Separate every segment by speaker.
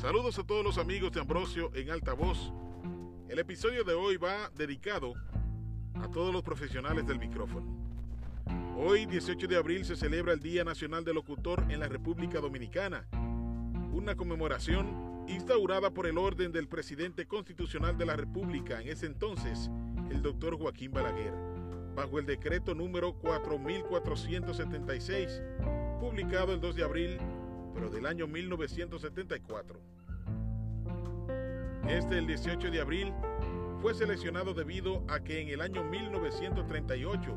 Speaker 1: Saludos a todos los amigos de Ambrosio en altavoz. El episodio de hoy va dedicado a todos los profesionales del micrófono. Hoy, 18 de abril, se celebra el Día Nacional del Locutor en la República Dominicana, una conmemoración instaurada por el orden del presidente constitucional de la República en ese entonces, el doctor Joaquín Balaguer, bajo el decreto número 4476, publicado el 2 de abril, pero del año 1974. Este, el 18 de abril, fue seleccionado debido a que en el año 1938,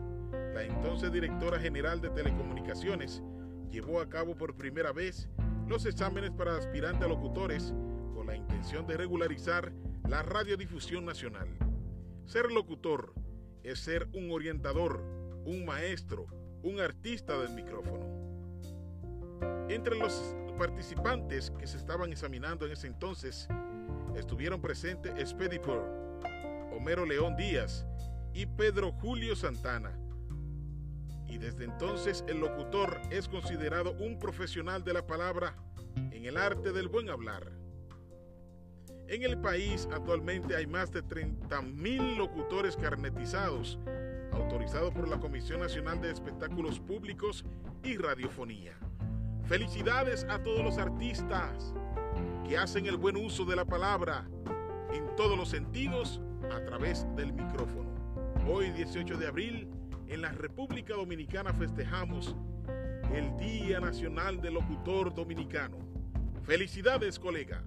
Speaker 1: la entonces directora general de telecomunicaciones llevó a cabo por primera vez los exámenes para aspirantes a locutores con la intención de regularizar la radiodifusión nacional. Ser locutor es ser un orientador, un maestro, un artista del micrófono. Entre los participantes que se estaban examinando en ese entonces estuvieron presentes Expeditor, Homero León Díaz y Pedro Julio Santana. Y desde entonces el locutor es considerado un profesional de la palabra en el arte del buen hablar. En el país actualmente hay más de 30.000 locutores carnetizados, autorizados por la Comisión Nacional de Espectáculos Públicos y Radiofonía. Felicidades a todos los artistas que hacen el buen uso de la palabra en todos los sentidos a través del micrófono. Hoy 18 de abril, en la República Dominicana festejamos el Día Nacional del Locutor Dominicano. Felicidades, colega.